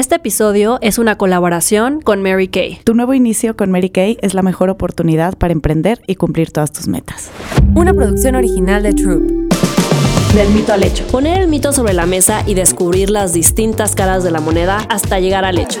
Este episodio es una colaboración con Mary Kay. Tu nuevo inicio con Mary Kay es la mejor oportunidad para emprender y cumplir todas tus metas. Una producción original de Troop. Del mito al hecho. Poner el mito sobre la mesa y descubrir las distintas caras de la moneda hasta llegar al hecho.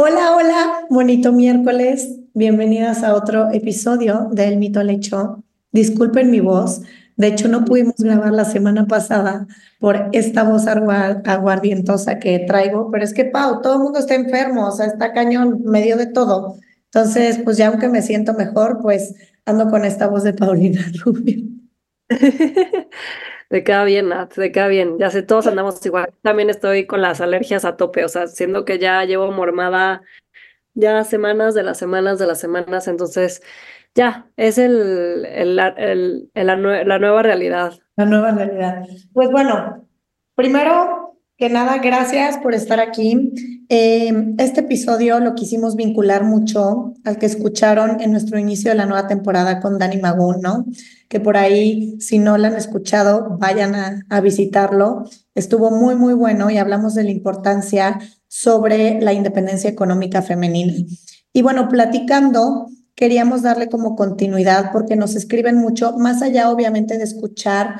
Hola, hola, bonito miércoles. Bienvenidas a otro episodio del mito al hecho. Disculpen mi voz. De hecho, no pudimos grabar la semana pasada por esta voz aguardientosa que traigo, pero es que, Pau, todo el mundo está enfermo, o sea, está cañón, medio de todo. Entonces, pues ya aunque me siento mejor, pues ando con esta voz de Paulina Rubio. Te queda bien, Nat, te queda bien. Ya sé, todos andamos igual. También estoy con las alergias a tope, o sea, siendo que ya llevo mormada ya semanas de las semanas de las semanas, entonces ya, es el, el, la, la nueva realidad. La nueva realidad. Pues bueno, primero que nada, gracias por estar aquí. Em, este episodio lo quisimos vincular mucho al que escucharon en nuestro inicio de la nueva temporada con Dani Magún, ¿no? Que por ahí, si no lo han escuchado, vayan a, a visitarlo. Estuvo muy, muy bueno y hablamos de la importancia sobre la independencia económica femenina. Y bueno, platicando, queríamos darle como continuidad porque nos escriben mucho, más allá obviamente de escuchar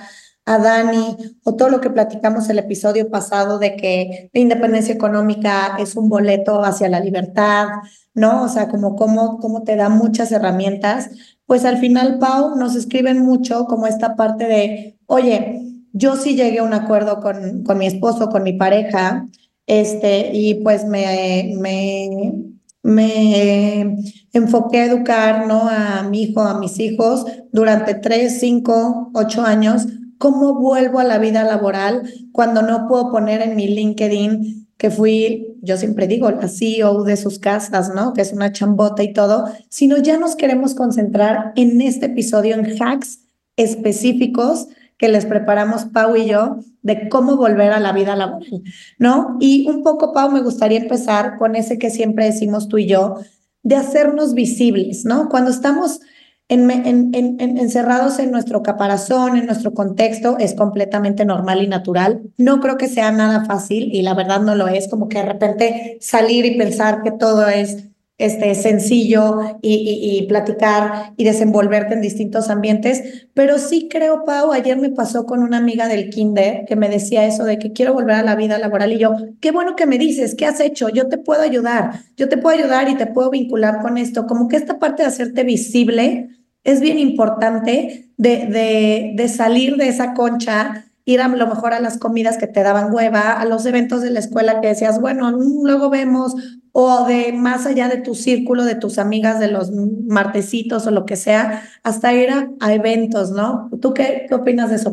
a Dani o todo lo que platicamos el episodio pasado de que la independencia económica es un boleto hacia la libertad, ¿no? O sea, como cómo, cómo te da muchas herramientas, pues al final, Pau, nos escriben mucho como esta parte de, oye, yo sí llegué a un acuerdo con, con mi esposo, con mi pareja, este, y pues me, me, me enfoqué a educar, ¿no? A mi hijo, a mis hijos durante tres, cinco, ocho años ¿Cómo vuelvo a la vida laboral cuando no puedo poner en mi LinkedIn que fui, yo siempre digo, la CEO de sus casas, ¿no? Que es una chambota y todo, sino ya nos queremos concentrar en este episodio en hacks específicos que les preparamos Pau y yo de cómo volver a la vida laboral, ¿no? Y un poco, Pau, me gustaría empezar con ese que siempre decimos tú y yo, de hacernos visibles, ¿no? Cuando estamos en, encerrados en nuestro caparazón, en nuestro contexto, es completamente normal y natural. No creo que sea nada fácil y la verdad no lo es, como que de repente salir y pensar que todo es este, sencillo y, y, platicar y desenvolverte en distintos ambientes, pero sí creo, Pau, ayer me pasó con una amiga del kinder que me decía eso de que quiero volver a la vida laboral y yo, qué bueno que me dices, ¿qué has hecho? Yo te puedo ayudar, yo te puedo ayudar y te puedo vincular con esto, como que esta parte de hacerte visible es bien importante de, de, de salir de esa concha ir a lo mejor a las comidas que te daban hueva, a los eventos de la escuela que decías, bueno, luego vemos, o de más allá de tu círculo, de tus amigas, de los martesitos o lo que sea, hasta ir a, eventos, ¿no? ¿Tú qué, qué opinas de eso,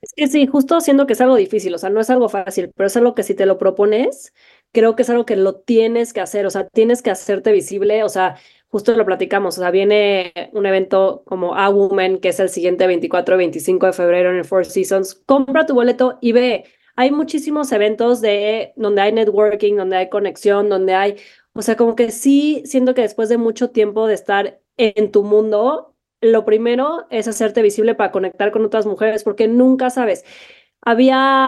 Es que sí, justo siendo que es algo difícil, o sea, no es algo fácil, pero es algo que si te lo propones, creo que es algo que lo tienes que hacer, o sea, tienes que hacerte visible, o sea, justo lo platicamos, o sea, viene un evento como A Woman, que es el siguiente 24 y 25 de febrero en el Four Seasons, compra tu boleto y ve, hay muchísimos eventos de donde hay networking, donde hay conexión, donde hay, o sea, como que sí, siento que después de mucho tiempo de estar en tu mundo, lo primero es hacerte visible para conectar con otras mujeres, porque nunca sabes. Había,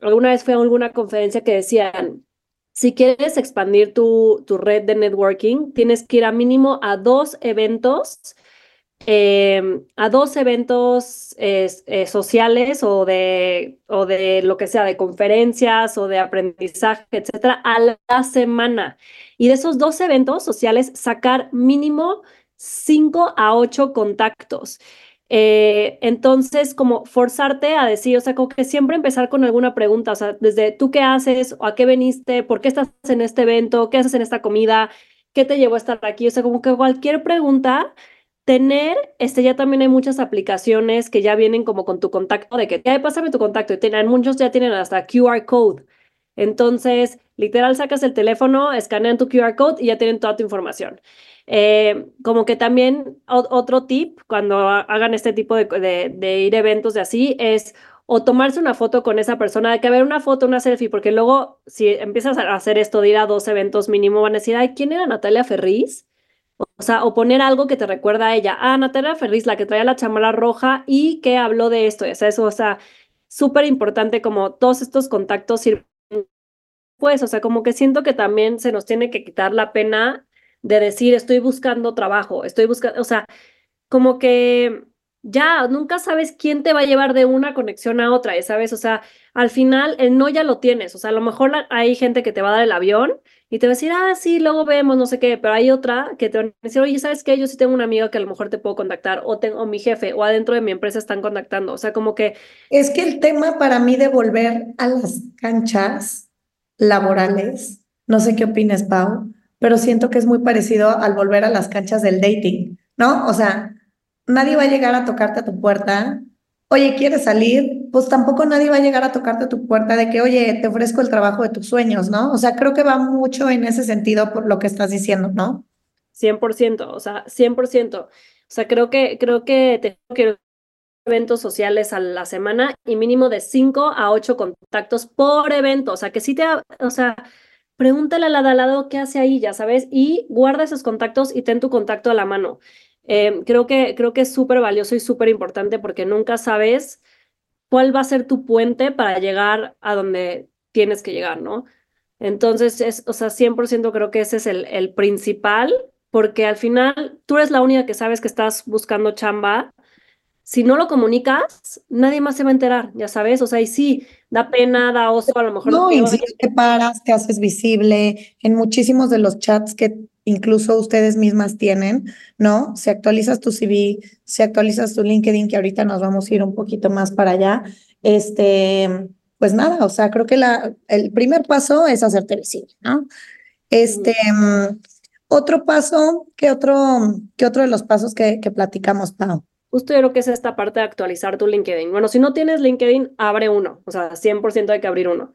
alguna vez fui a alguna conferencia que decían, si quieres expandir tu, tu, red de networking, tienes que ir a mínimo a dos eventos, em, a dos eventos eh, sociales o de, o de lo que sea, de conferencias o de aprendizaje, etcétera, a la semana. Y de esos dos eventos sociales, sacar mínimo cinco a ocho contactos. Eh, entonces, como forzarte a decir, o sea, como que siempre empezar con alguna pregunta, o sea, desde tú qué haces, o a qué veniste, por qué estás en este evento, qué haces en esta comida, qué te llevó a estar aquí, o sea, como que cualquier pregunta, tener, este, ya también hay muchas aplicaciones que ya vienen como con tu contacto, de que, ya pásame tu contacto, y tienen, muchos ya tienen hasta QR code. Entonces, Literal, sacas el teléfono, escanean tu QR code y ya tienen toda tu información. Eh, como que también otro tip cuando hagan este tipo de, de, ir eventos de así es o tomarse una foto con esa persona, de que haber una foto, una selfie, porque luego si empiezas a hacer esto de ir a dos eventos mínimo van a decir, ay, ¿quién era Natalia Ferriz? O sea, o poner algo que te recuerda a ella. Ah, Natalia Ferriz, la que traía la chamarra roja y que habló de esto. O sea, eso, o sea, súper importante como todos estos contactos sirven. Pues, o sea, como que siento que también se nos tiene que quitar la pena de decir, estoy buscando trabajo, estoy buscando, o sea, como que ya nunca sabes quién te va a llevar de una conexión a otra, ¿sabes? O sea, al final el no ya lo tienes, o sea, a lo mejor hay gente que te va a dar el avión y te va a decir, ah, sí, luego vemos, no sé qué, pero hay otra que te va a decir, oye, ¿sabes qué? Yo sí tengo una amiga que a lo mejor te puedo contactar, o, tengo, mi jefe, o adentro de mi empresa están contactando, o sea, como que... Es que el tema para mí de volver a las canchas laborales, no sé qué opinas, Pau, pero siento que es muy parecido al volver a las canchas del dating, ¿no? O sea, nadie va a llegar a tocarte a tu puerta. Oye, ¿quieres salir? Pues tampoco nadie va a llegar a tocarte a tu puerta de que, oye, te ofrezco el trabajo de tus sueños, ¿no? O sea, creo que va mucho en ese sentido por lo que estás diciendo, ¿no? 100%, o sea, 100%. O sea, creo que, creo que tengo que eventos sociales a la semana y mínimo de 5 a 8 contactos por evento. O sea, que sí te, o sea, pregúntale al lado, qué hace ahí, ya sabes, y guarda esos contactos y ten tu contacto a la mano. Em, creo, que, creo que es súper valioso y súper importante porque nunca sabes cuál va a ser tu puente para llegar a donde tienes que llegar, ¿no? Entonces, es, o sea, 100% creo que ese es el, el principal, porque al final tú eres la única que sabes que estás buscando chamba. Si no lo comunicas, nadie más se va a enterar, ya sabes, o sea, y sí, da pena, da oso, a lo mejor. No, y si te paras, te haces visible, en muchísimos de los chats que incluso ustedes mismas tienen, ¿no? Si actualizas tu CV, si actualizas tu LinkedIn, que ahorita nos vamos a ir un poquito más para allá, este, pues nada, o sea, creo que la, el primer paso es hacerte visible, ¿no? Este, otro paso, ¿qué otro, qué otro de los pasos que, que platicamos, Pau? Justo yo creo que es esta parte de actualizar tu LinkedIn. Bueno, si no tienes LinkedIn, abre uno, o sea, 100% hay que abrir uno.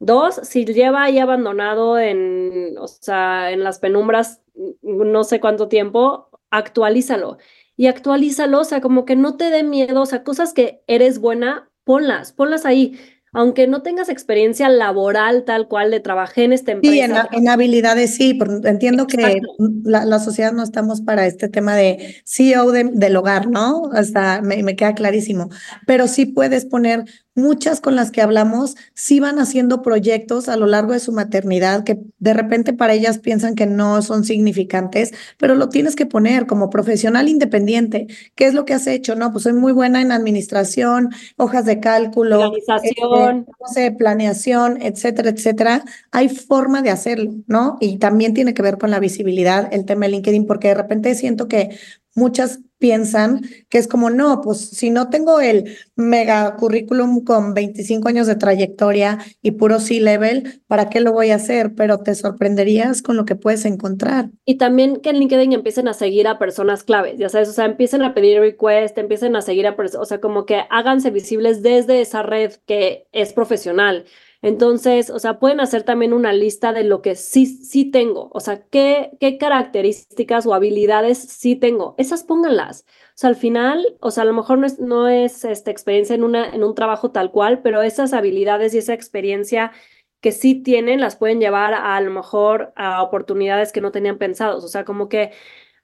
Dos, si lleva ahí abandonado en, o sea, en las penumbras no sé cuánto tiempo, actualízalo. Y actualízalo, o sea, como que no te dé miedo, o sea, cosas que eres buena, ponlas, ponlas ahí aunque no tengas experiencia laboral tal cual de trabajé en esta empresa. Sí, en, habilidades sí, entiendo que la, sociedad no estamos para este tema de CEO del hogar, ¿no? Hasta me, me, queda clarísimo, pero sí puedes poner muchas con las que hablamos, sí van haciendo proyectos a lo largo de su maternidad que de repente para ellas piensan que no son significantes, pero lo tienes que poner como profesional independiente. ¿Qué es lo que has hecho? No, pues soy muy buena en administración, hojas de cálculo. Organización no sé, planeación, etcétera, etcétera, hay forma de hacerlo, ¿no? Y también tiene que ver con la visibilidad, el tema de LinkedIn, porque de repente siento que muchas piensan que es como, no, pues si no tengo el mega currículum con 25 años de trayectoria y puro C-level, ¿para qué lo voy a hacer? Pero te sorprenderías con lo que puedes encontrar. Y también que en LinkedIn empiecen a seguir a personas claves, ya sabes, o sea, empiecen a pedir request, empiecen a seguir a personas, o sea, como que háganse visibles desde esa red que es profesional. Entonces, o sea, pueden hacer también una lista de lo que sí, sí tengo, o sea, qué, qué características o habilidades sí tengo. Esas pónganlas. O sea, al final, o sea, a lo mejor no es, no es esta experiencia en, una, en un trabajo tal cual, pero esas habilidades y esa experiencia que sí tienen las pueden llevar a, a lo mejor a oportunidades que no tenían pensados. O sea, como que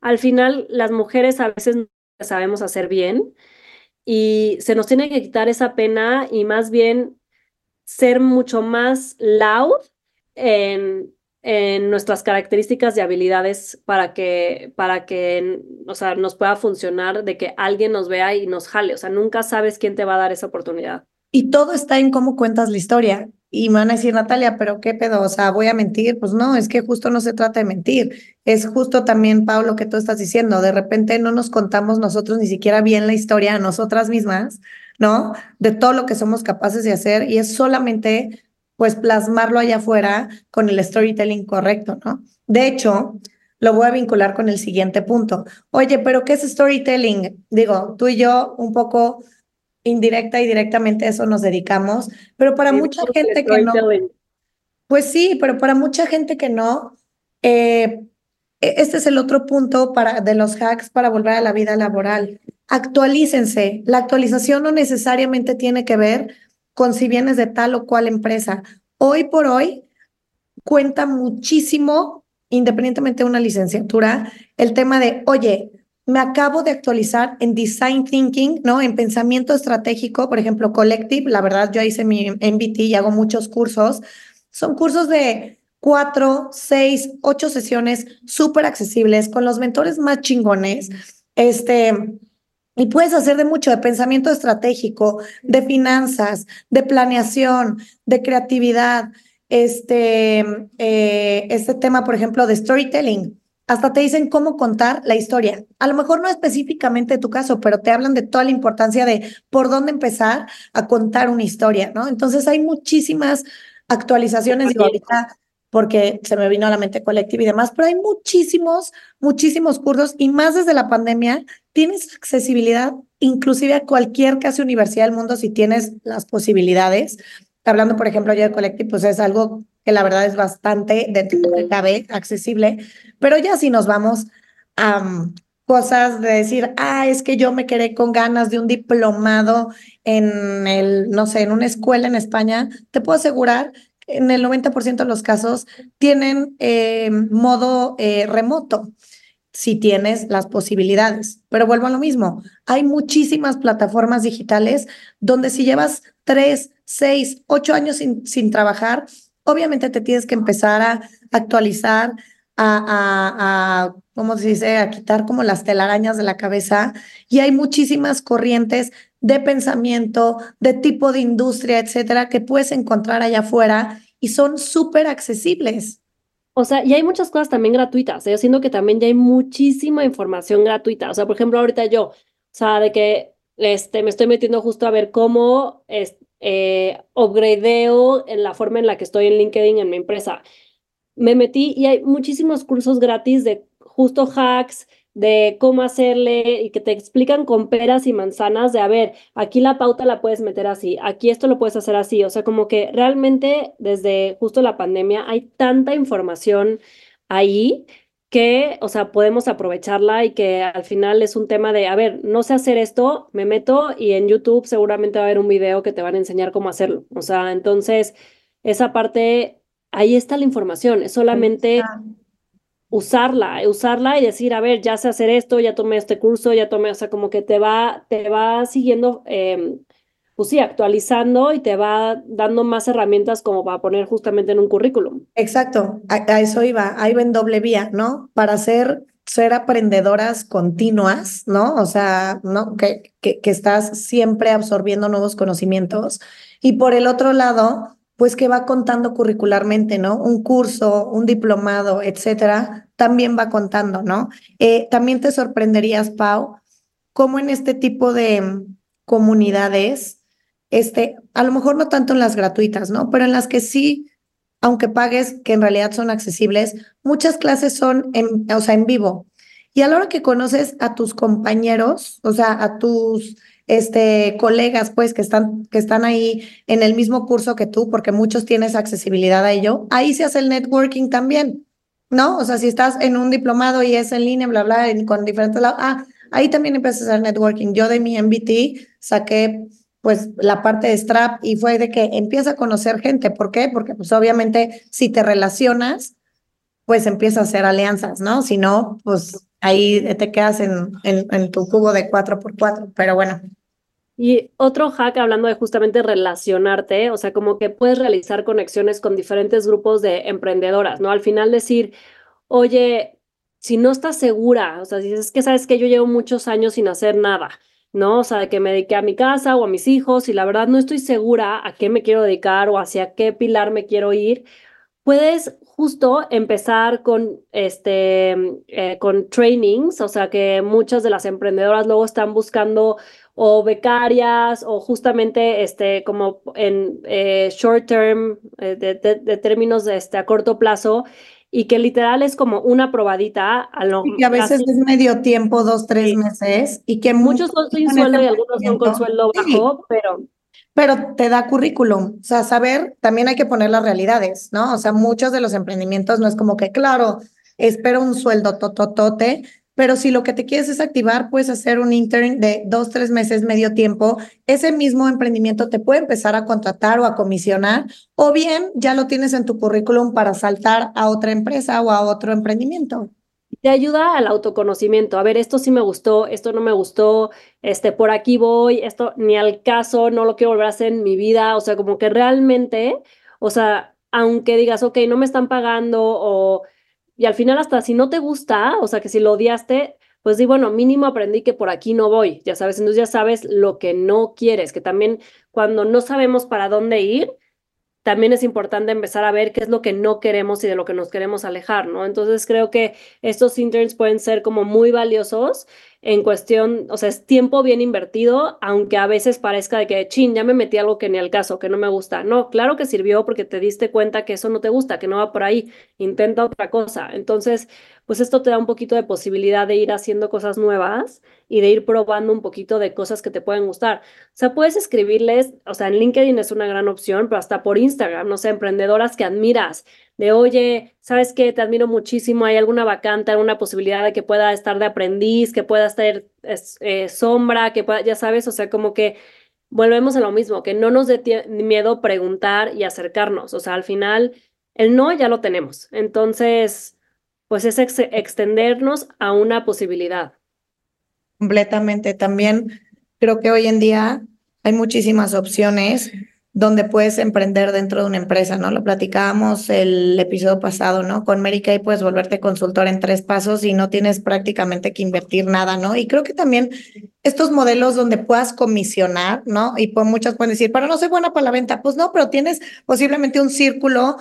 al final las mujeres a veces no sabemos hacer bien y se nos tiene que quitar esa pena y más bien ser mucho más loud en, en nuestras características y habilidades para que, para que, o sea, nos pueda funcionar de que alguien nos vea y nos jale. O sea, nunca sabes quién te va a dar esa oportunidad. Y todo está en cómo cuentas la historia. Y me van a decir, Natalia, pero qué pedo, o sea, voy a mentir. Pues no, es que justo no se trata de mentir. Es justo también, Pablo, que tú estás diciendo. De repente no nos contamos nosotros ni siquiera bien la historia a nosotras mismas ¿no? De todo lo que somos capaces de hacer y es solamente pues plasmarlo allá afuera con el storytelling correcto, ¿no? De hecho, lo voy a vincular con el siguiente punto. Oye, pero ¿qué es storytelling? Digo, tú y yo un poco indirecta y directamente a eso nos dedicamos, pero para mucha gente que no Pues sí, pero para mucha gente que no, eh, e, este es el otro punto para, de los hacks para volver a la vida laboral. Actualícense. La actualización no necesariamente tiene que ver con si vienes de tal o cual empresa. Hoy por hoy cuenta muchísimo, independientemente de una licenciatura, el tema de, oye, me acabo de actualizar en design thinking, ¿no? En pensamiento estratégico, por ejemplo, collective. La verdad, yo hice mi MBT y hago muchos cursos. Son cursos de cuatro, seis, ocho sesiones súper accesibles con los mentores más chingones. Este, y puedes hacer de mucho, de pensamiento estratégico, de finanzas, de planeación, de creatividad, este, eh, este tema, por ejemplo, de storytelling. Hasta te dicen cómo contar la historia. A lo mejor no específicamente tu caso, pero te hablan de toda la importancia de por dónde empezar a contar una historia, ¿no? Entonces hay muchísimas actualizaciones. ahorita porque se me vino a la mente colectiva y demás, pero hay muchísimos, muchísimos cursos y más desde la pandemia, tienes accesibilidad inclusive a cualquier casi universidad del mundo si tienes las posibilidades. Hablando, por ejemplo, yo de Collective, pues es algo que la verdad es bastante dentro de cabe, accesible, pero ya si nos vamos a cosas de decir, ah, es que yo me quedé con ganas de un diplomado en el, no sé, en una escuela en España, te puedo asegurar en el 90% de los casos tienen eh, modo eh, remoto si tienes las posibilidades. Pero vuelvo a lo mismo, hay muchísimas plataformas digitales donde si llevas tres, seis, ocho años sin, sin trabajar, obviamente te tienes que empezar a actualizar, a, a, a, ¿cómo se dice?, a quitar como las telarañas de la cabeza. Y hay muchísimas corrientes de pensamiento, de tipo de industria, etcétera, que puedes encontrar allá afuera y son súper accesibles. O sea, y hay muchas cosas también gratuitas. ¿eh? Yo siento que también ya hay muchísima información gratuita. O sea, por ejemplo, ahorita yo, o sea, de que este, me estoy metiendo justo a ver cómo es, eh, upgradeo en la forma en la que estoy en LinkedIn en mi empresa. Me metí y hay muchísimos cursos gratis de justo hacks, de cómo hacerle y que te explican con peras y manzanas de, a ver, aquí la pauta la puedes meter así, aquí esto lo puedes hacer así, o sea, como que realmente desde justo la pandemia hay tanta información ahí que, o sea, podemos aprovecharla y que al final es un tema de, a ver, no sé hacer esto, me meto y en YouTube seguramente va a haber un video que te van a enseñar cómo hacerlo. O sea, entonces, esa parte, ahí está la información, es solamente usarla, usarla y decir, a ver, ya sé hacer esto, ya tomé este curso, ya tomé, o sea, como que te va, te va siguiendo, eh, pues sí, actualizando y te va dando más herramientas como para poner justamente en un currículum. Exacto, a, eso iba, ahí va en doble vía, ¿no? Para ser, ser aprendedoras continuas, ¿no? O sea, ¿no? Que, que, que estás siempre absorbiendo nuevos conocimientos. Y por el otro lado, pues que va contando curricularmente, ¿no? Un curso, un diplomado, etcétera, también va contando, ¿no? Eh, también te sorprenderías, Pau, cómo en este tipo de mm, comunidades, este, a lo mejor no tanto en las gratuitas, ¿no? Pero en las que sí, aunque pagues, que en realidad son accesibles, muchas clases son en, o sea, en vivo. Y a la hora que conoces a tus compañeros, o sea, a tus este, colegas, pues, que están, que están ahí en el mismo curso que tú, porque muchos tienes accesibilidad a ello, ahí se hace el networking también, ¿no? O sea, si estás en un diplomado y es en línea, bla, bla, con diferentes lados, ah, ahí también empiezas a hacer networking. Yo de mi MBT saqué pues la parte de Strap y fue de que empieza a conocer gente. ¿Por qué? Porque pues obviamente si te relacionas, pues empieza a hacer alianzas, ¿no? Si no, pues ahí te quedas en, en, tu cubo de 4x4, pero bueno. Y otro hack hablando de justamente relacionarte, o sea, como que puedes realizar conexiones con diferentes grupos de emprendedoras, ¿no? Al final decir, oye, si no estás segura, o sea, si es que sabes que yo llevo muchos años sin hacer nada, ¿no? O sea, que me dediqué a mi casa o a mis hijos y la verdad no estoy segura a qué me quiero dedicar o hacia qué pilar me quiero ir, puedes justo empezar con, este, eh, con trainings, o sea que muchas de las emprendedoras luego están buscando o becarias o justamente este, como en eh, short term, eh, de, términos de este, a corto plazo, y que literal es como una probadita. A lo, y que a veces es medio tiempo, dos, tres meses, y que muchos son sin sueldo y algunos son con sueldo bajo, pero pero te da currículum. O sea, saber, también hay que poner las realidades, ¿no? O sea, muchos de los emprendimientos no es como que, claro, espero un sueldo tototote, pero si lo que te quieres es activar, puedes hacer un intern de dos, tres meses, medio tiempo. Ese mismo emprendimiento te puede empezar a contratar o a comisionar, o bien ya lo tienes en tu currículum para saltar a otra empresa o a otro emprendimiento te ayuda al autoconocimiento. A ver, esto sí me gustó, esto no me gustó, este, por aquí voy, esto ni al caso, no lo quiero volver a hacer en mi vida. O sea, como que realmente, o sea, aunque digas, ok, no me están pagando o, y al final hasta si no te gusta, o sea, que si lo odiaste, pues di, bueno, mínimo aprendí que por aquí no voy, ya sabes, entonces ya sabes lo que no quieres, que también cuando no sabemos para dónde ir, también es importante empezar a ver qué es lo que no queremos y de lo que nos queremos alejar, ¿no? Entonces creo que estos interns pueden ser como muy valiosos en cuestión, o sea, es tiempo bien invertido, aunque a veces parezca de que, chin, ya me metí algo que ni al caso, que no me gusta. No, claro que sirvió porque te diste cuenta que eso no te gusta, que no va por ahí, intenta otra cosa. Entonces, pues esto te da un poquito de posibilidad de ir haciendo cosas nuevas y de ir probando un poquito de cosas que te pueden gustar. O sea, puedes escribirles, o sea, en LinkedIn es una gran opción, pero hasta por Instagram, no sé, emprendedoras que admiras, de, oye, ¿sabes qué? Te admiro muchísimo, hay alguna vacante, alguna posibilidad de que pueda estar de aprendiz, que pueda estar eh, sombra, que pueda, ya sabes, o sea, como que volvemos a lo mismo, que no nos dé miedo preguntar y acercarnos, o sea, al final, el no ya lo tenemos, entonces pues es extendernos a una posibilidad. Completamente. También creo que hoy en día hay muchísimas opciones donde puedes emprender dentro de una empresa, ¿no? Lo platicábamos el episodio pasado, ¿no? Con Mary Kay puedes volverte consultor en tres pasos y no tienes prácticamente que invertir nada, ¿no? Y creo que también estos modelos donde puedas comisionar, ¿no? Y pues muchas pueden decir, pero no soy buena para la venta. Pues no, pero tienes posiblemente un círculo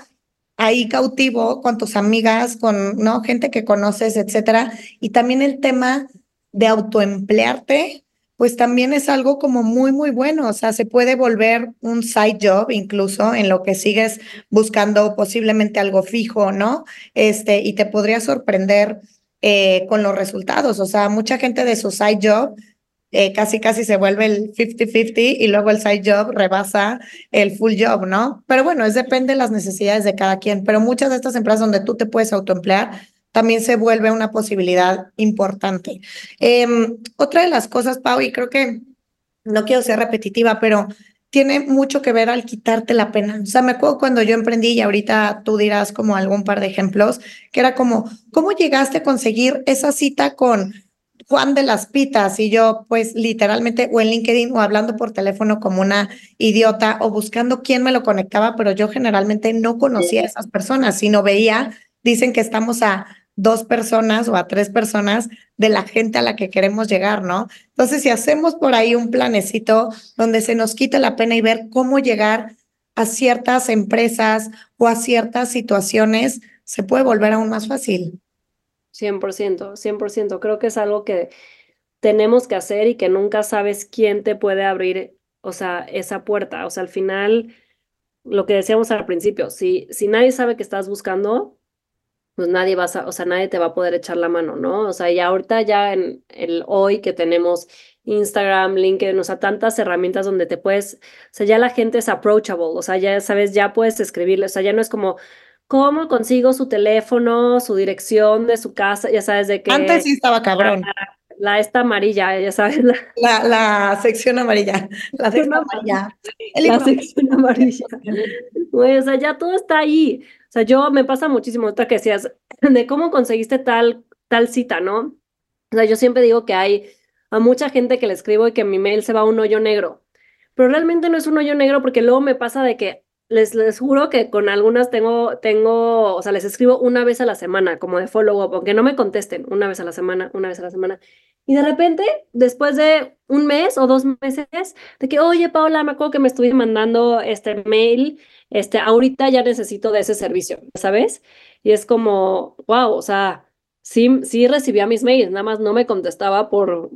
ahí cautivo con tus amigas, con ¿no? gente que conoces, etcétera. Y también el tema de autoemplearte, pues también es algo como muy, muy bueno. O sea, se puede volver un side job incluso en lo que sigues buscando posiblemente algo fijo, ¿no? Este, y te podría sorprender eh, con los resultados. O sea, mucha gente de su side job eh, casi casi se vuelve el 50-50 y luego el side job rebasa el full job, ¿no? Pero bueno, es depende de las necesidades de cada quien, pero muchas de estas empresas donde tú te puedes autoemplear también se vuelve una posibilidad importante. Em, otra de las cosas, Pau, y creo que no quiero ser repetitiva, pero tiene mucho que ver al quitarte la pena. O sea, me acuerdo cuando yo emprendí y ahorita tú dirás como algún par de ejemplos, que era como, ¿cómo llegaste a conseguir esa cita con Juan de las Pitas y yo pues literalmente o en LinkedIn o hablando por teléfono como una idiota o buscando quién me lo conectaba, pero yo generalmente no conocía a esas personas, sino veía, dicen que estamos a dos personas o a tres personas de la gente a la que queremos llegar, ¿no? Entonces, si hacemos por ahí un planecito donde se nos quite la pena y ver cómo llegar a ciertas empresas o a ciertas situaciones, se puede volver aún más fácil. 100%, 100%. Creo que es algo que tenemos que hacer y que nunca sabes quién te puede abrir, o sea, esa puerta. O sea, al final, lo que decíamos al principio, si, si nadie sabe que estás buscando, pues nadie va a, o sea, nadie te va a poder echar la mano, ¿no? O sea, y ahorita ya en el hoy que tenemos Instagram, LinkedIn, o sea, tantas herramientas donde te puedes, o sea, ya la gente es approachable, o sea, ya sabes, ya puedes escribirle, o sea, ya no es como, ¿Cómo consigo su teléfono, su dirección de su casa? Ya sabes de qué. Antes sí estaba cabrón. La, esta amarilla, ya sabes. La, la, sección amarilla. La sección amarilla. la sección amarilla. o sea, ya todo está ahí. Sea, yo me pasa muchísimo otra que decías de cómo conseguiste tal, tal cita, ¿no? O sea, yo siempre digo que hay a mucha gente que le escribo y que mi mail se va un hoyo negro. Pero realmente no es un hoyo negro porque luego me pasa de que les, les juro que con algunas tengo, tengo, o sea, les escribo una vez a la semana, como de follow-up, aunque no me contesten, una vez a la semana, una vez a la semana. Y de repente, después de un mes o dos meses, de que, oye, Paula, me acuerdo que me estuviste mandando este mail, este, ahorita ya necesito de ese servicio, ¿sabes? Y es como, wow, o sea, sí, sí recibía mis mails, nada más no me contestaba por,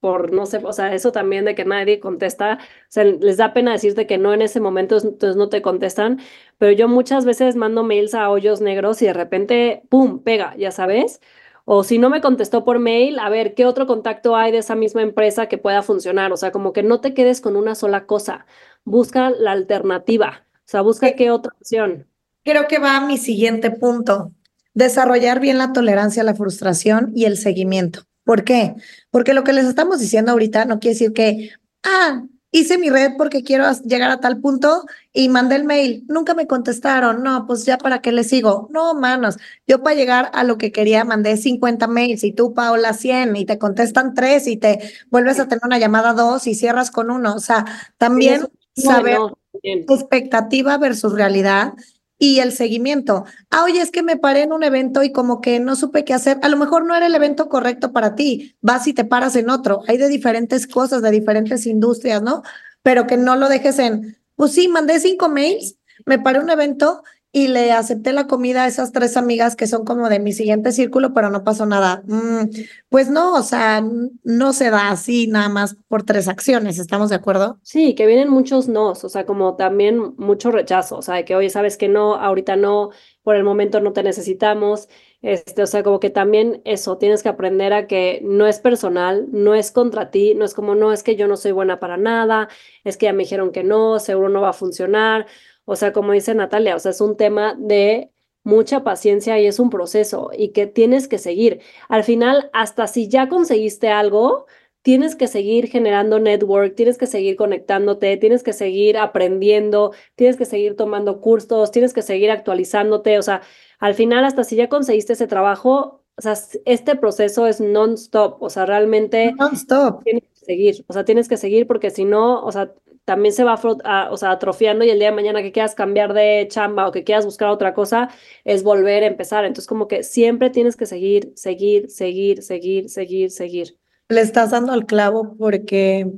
por no sé, o sea, eso también de que nadie contesta, o sea, les da pena decirte que no en ese momento, entonces no te contestan, pero yo muchas veces mando mails a hoyos negros y de repente, ¡pum!, pega, ya sabes. O si no me contestó por mail, a ver, ¿qué otro contacto hay de esa misma empresa que pueda funcionar? O sea, como que no te quedes con una sola cosa. Busca la alternativa. O sea, busca qué otra opción. Creo que va a mi siguiente punto. Desarrollar bien la tolerancia a la frustración y el seguimiento. ¿Por qué? Porque lo que les estamos diciendo ahorita no quiere decir que, ah, hice mi red porque quiero llegar a tal punto y mandé el mail, nunca me contestaron, no, pues ya para qué le sigo. No, manos, yo para llegar a lo que quería mandé 50 mails y tú, Paola, 100 y te contestan tres y te vuelves a tener una llamada dos y cierras con uno. O sea, también saber expectativa versus realidad y el seguimiento. Ah, oye, es que me paré en un evento y como que no supe qué hacer. A lo mejor no era el evento correcto para ti. Vas y te paras en otro. Hay de diferentes cosas, de diferentes industrias, ¿no? Pero que no lo dejes en, pues sí, mandé cinco mails, me paré un evento y le acepté la comida a esas tres amigas que son como de mi siguiente círculo, pero no pasó nada. Mm, pues no, o sea, no se da así nada más por tres acciones, ¿estamos de acuerdo? Sí, que vienen muchos nos, o sea, como también mucho rechazo, o sea, de que oye, sabes que no, ahorita no, por el momento no te necesitamos, este, o sea, como que también eso, tienes que aprender a que no es personal, no es contra ti, no es como, no, es que yo no soy buena para nada, es que ya me dijeron que no, seguro no va a funcionar. O sea, como dice Natalia, o sea, es un tema de mucha paciencia y es un proceso y que tienes que seguir. Al final, hasta si ya conseguiste algo, tienes que seguir generando network, tienes que seguir conectándote, tienes que seguir aprendiendo, tienes que seguir tomando cursos, tienes que seguir actualizándote. O sea, al final, hasta si ya conseguiste ese trabajo, o sea, este proceso es non-stop. O sea, realmente non-stop. Tienes que seguir. O sea, tienes que seguir porque si no, o sea, también se va a, o sea, atrofiando y el día de mañana que quieras cambiar de chamba o que quieras buscar otra cosa, es volver a empezar. Entonces, como que siempre tienes que seguir, seguir, seguir, seguir, seguir, seguir. Le estás dando al clavo porque,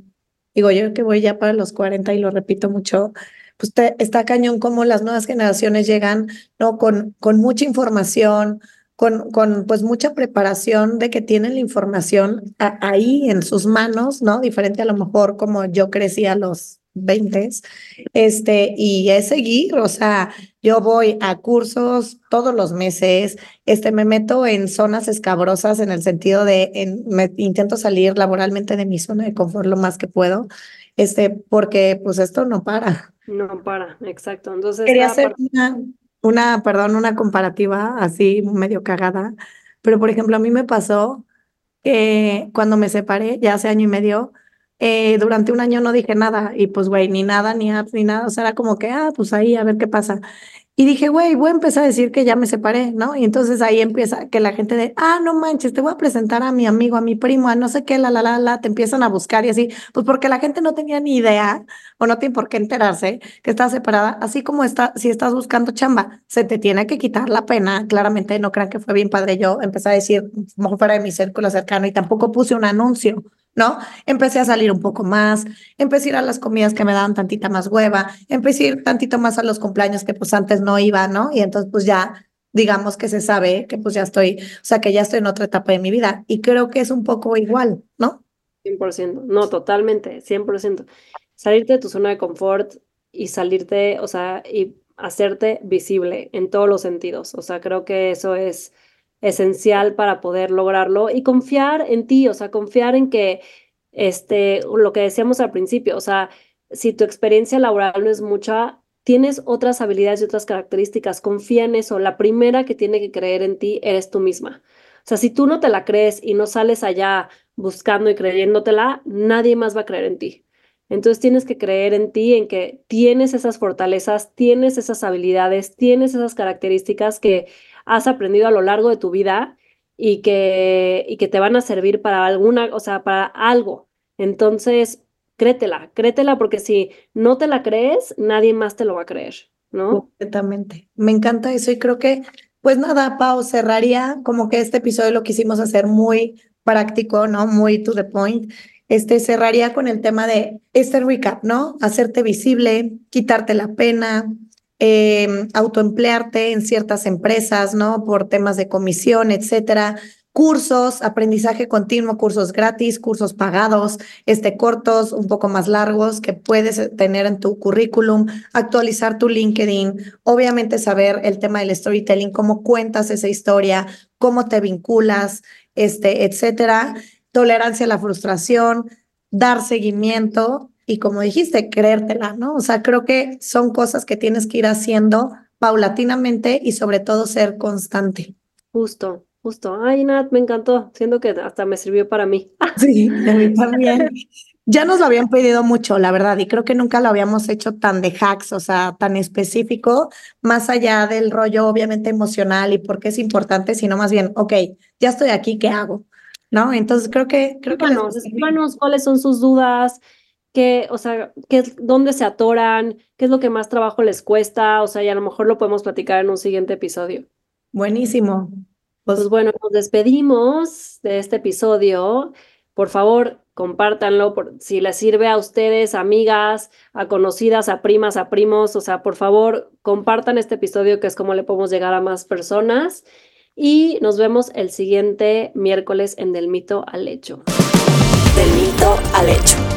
digo, yo que voy ya para los 40 y lo repito mucho, pues te, está cañón como las nuevas generaciones llegan, ¿no? Con, con mucha información, con, con pues mucha preparación de que tienen la información ahí en sus manos, ¿no? Diferente a lo mejor como yo crecí a los 20, este, y es seguir, o sea, yo voy a cursos todos los meses, este, me meto en zonas escabrosas en el sentido de, en, me intento salir laboralmente de mi zona de confort lo más que puedo, este, porque pues esto no para. No para, exacto. Entonces, quería hacer una, una, perdón, una comparativa así medio cagada, pero por ejemplo, a mí me pasó que cuando me separé, ya hace año y medio, eh, durante un año no dije nada y pues, güey, ni nada, ni ni nada, o sea, era como que, ah, pues ahí a ver qué pasa. Y dije, güey, voy a empezar a decir que ya me separé, ¿no? Y entonces ahí empieza que la gente de, ah, no manches, te voy a presentar a mi amigo, a mi primo, a no sé qué, la, la, la, la, te empiezan a buscar y así, pues porque la gente no tenía ni idea o no tiene por qué enterarse que estás separada, así como está, si estás buscando chamba, se te tiene que quitar la pena, claramente no crean que fue bien padre yo empecé a decir, como fuera de mi círculo cercano y tampoco puse un anuncio, ¿no? Empecé a salir un poco más, empecé a ir a las comidas que me daban tantita más hueva, empecé a ir tantito más a los cumpleaños que pues antes no iba, ¿no? Y entonces pues ya digamos que se sabe que pues ya estoy, o sea, que ya estoy en otra etapa de mi vida y creo que es un poco igual, ¿no? 100%, no, totalmente, 100%. Salirte de tu zona de confort y salirte, o sea, y hacerte visible en todos los sentidos. O sea, creo que eso es esencial para poder lograrlo y confiar en ti, o sea, confiar en que, este, lo que decíamos al principio, o sea, si tu experiencia laboral no es mucha, tienes otras habilidades y otras características, confía en eso. La primera que tiene que creer en ti eres tú misma. O sea, si tú no te la crees y no sales allá buscando y creyéndotela, nadie más va a creer en ti. Entonces tienes que creer en ti, en que tienes esas fortalezas, tienes esas habilidades, tienes esas características que has aprendido a lo largo de tu vida y que, y que te van a servir para alguna, o sea, para algo. Entonces, créetela, créetela porque si no te la crees, nadie más te lo va a creer, ¿no? Completamente. Me encanta eso y creo que, pues nada, Pau, cerraría como que este episodio lo quisimos hacer muy práctico, ¿no? Muy to the point. Este cerraría con el tema de este recap, ¿no? Hacerte visible, quitarte la pena, eh, autoemplearte en ciertas empresas, ¿no? Por temas de comisión, etcétera. Cursos, aprendizaje continuo, cursos gratis, cursos pagados, este, cortos, un poco más largos que puedes tener en tu currículum, actualizar tu LinkedIn, obviamente saber el tema del storytelling, cómo cuentas esa historia, cómo te vinculas, este, etcétera, tolerancia a la frustración, dar seguimiento y como dijiste, creértela, ¿no? O sea, creo que son cosas que tienes que ir haciendo paulatinamente y sobre todo ser constante. Justo, justo. Ay, Nat, me encantó. Siento que hasta me sirvió para mí. Sí, a mí también. Ya nos lo habían pedido mucho, la verdad, y creo que nunca lo habíamos hecho tan de hacks, o sea, tan específico, más allá del rollo obviamente emocional y por qué es importante, sino más bien, ok, ya estoy aquí, ¿qué hago? ¿No? Entonces creo que... Creo que escríbanos cuáles son sus dudas, qué, o sea, qué, dónde se atoran, qué es lo que más trabajo les cuesta, o sea, y a lo mejor lo podemos platicar en un siguiente episodio. Buenísimo. Pues, pues bueno, nos despedimos de este episodio. Por favor, compártanlo por, si les sirve a ustedes, amigas, a conocidas, a primas, a primos, o sea, por favor, compartan este episodio que es como le podemos llegar a más personas y nos vemos el siguiente miércoles en Del Mito al Hecho. Del Mito al Hecho.